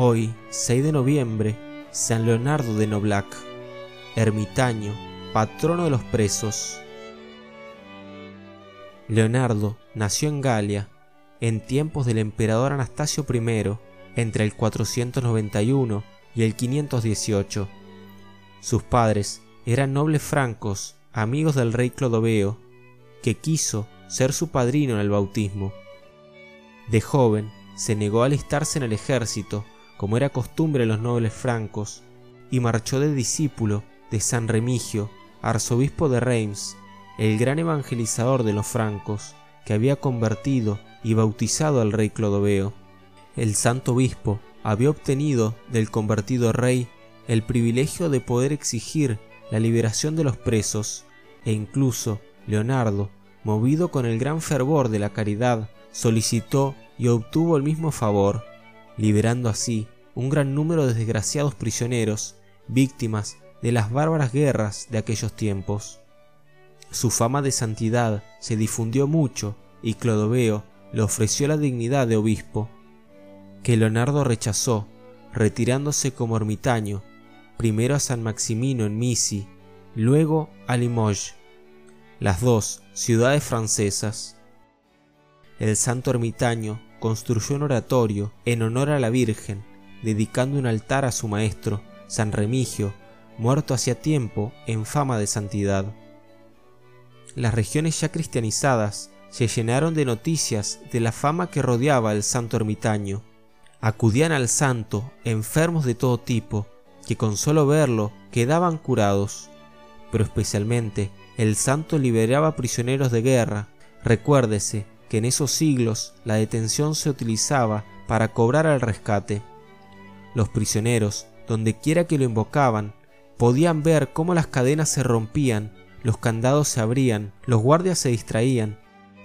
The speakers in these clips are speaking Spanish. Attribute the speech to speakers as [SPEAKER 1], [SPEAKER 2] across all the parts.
[SPEAKER 1] Hoy, 6 de noviembre, San Leonardo de Noblac, ermitaño, patrono de los presos. Leonardo nació en Galia en tiempos del emperador Anastasio I, entre el 491 y el 518. Sus padres eran nobles francos, amigos del rey Clodoveo, que quiso ser su padrino en el bautismo. De joven se negó a alistarse en el ejército como era costumbre en los nobles francos, y marchó de discípulo de San Remigio, arzobispo de Reims, el gran evangelizador de los francos, que había convertido y bautizado al rey Clodoveo. El santo obispo había obtenido del convertido rey el privilegio de poder exigir la liberación de los presos, e incluso Leonardo, movido con el gran fervor de la caridad, solicitó y obtuvo el mismo favor liberando así un gran número de desgraciados prisioneros, víctimas de las bárbaras guerras de aquellos tiempos. Su fama de santidad se difundió mucho y Clodoveo le ofreció la dignidad de obispo, que Leonardo rechazó, retirándose como ermitaño, primero a San Maximino en Misi, luego a Limoges, las dos ciudades francesas. El santo ermitaño construyó un oratorio en honor a la Virgen, dedicando un altar a su maestro, San Remigio, muerto hacía tiempo en fama de santidad. Las regiones ya cristianizadas se llenaron de noticias de la fama que rodeaba al santo ermitaño. Acudían al santo enfermos de todo tipo, que con solo verlo quedaban curados. Pero especialmente el santo liberaba prisioneros de guerra. Recuérdese que en esos siglos la detención se utilizaba para cobrar al rescate. Los prisioneros, donde quiera que lo invocaban, podían ver cómo las cadenas se rompían, los candados se abrían, los guardias se distraían,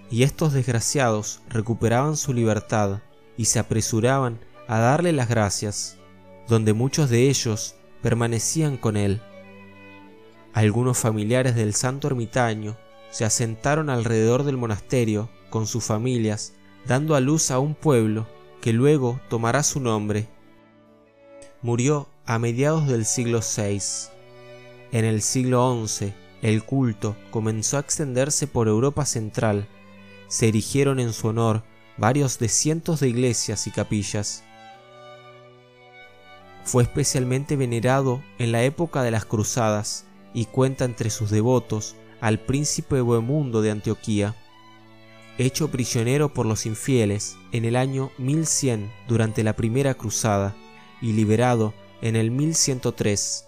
[SPEAKER 1] y estos desgraciados recuperaban su libertad y se apresuraban a darle las gracias, donde muchos de ellos permanecían con él. Algunos familiares del santo ermitaño se asentaron alrededor del monasterio con sus familias, dando a luz a un pueblo que luego tomará su nombre. Murió a mediados del siglo VI. En el siglo XI, el culto comenzó a extenderse por Europa Central. Se erigieron en su honor varios de cientos de iglesias y capillas. Fue especialmente venerado en la época de las cruzadas y cuenta entre sus devotos al príncipe Bohemundo de Antioquía hecho prisionero por los infieles en el año 1100 durante la primera cruzada y liberado en el 1103.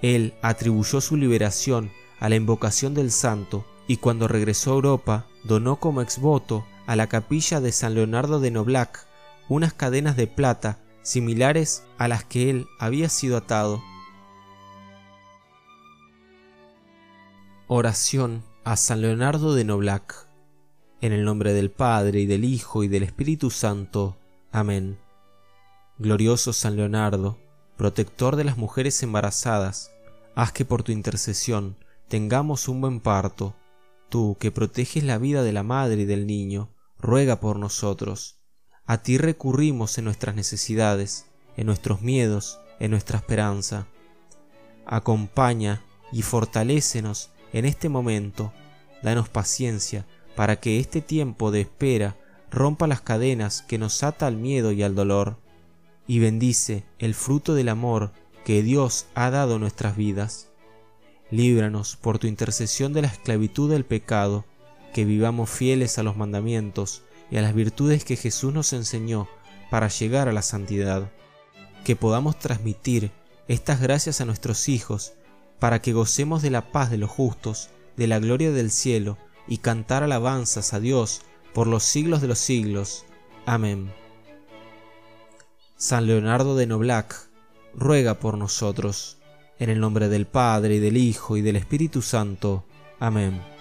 [SPEAKER 1] Él atribuyó su liberación a la invocación del santo y cuando regresó a Europa donó como exvoto a la capilla de San Leonardo de Noblac unas cadenas de plata similares a las que él había sido atado. Oración a San Leonardo de Noblac. En el nombre del Padre, y del Hijo, y del Espíritu Santo. Amén. Glorioso San Leonardo, protector de las mujeres embarazadas, haz que por tu intercesión tengamos un buen parto. Tú, que proteges la vida de la madre y del niño, ruega por nosotros. A ti recurrimos en nuestras necesidades, en nuestros miedos, en nuestra esperanza. Acompaña y fortalécenos en este momento, danos paciencia para que este tiempo de espera rompa las cadenas que nos ata al miedo y al dolor, y bendice el fruto del amor que Dios ha dado a nuestras vidas. Líbranos por tu intercesión de la esclavitud del pecado, que vivamos fieles a los mandamientos y a las virtudes que Jesús nos enseñó para llegar a la santidad, que podamos transmitir estas gracias a nuestros hijos para que gocemos de la paz de los justos, de la gloria del cielo, y cantar alabanzas a Dios por los siglos de los siglos. Amén. San Leonardo de Noblac, ruega por nosotros, en el nombre del Padre, y del Hijo, y del Espíritu Santo. Amén.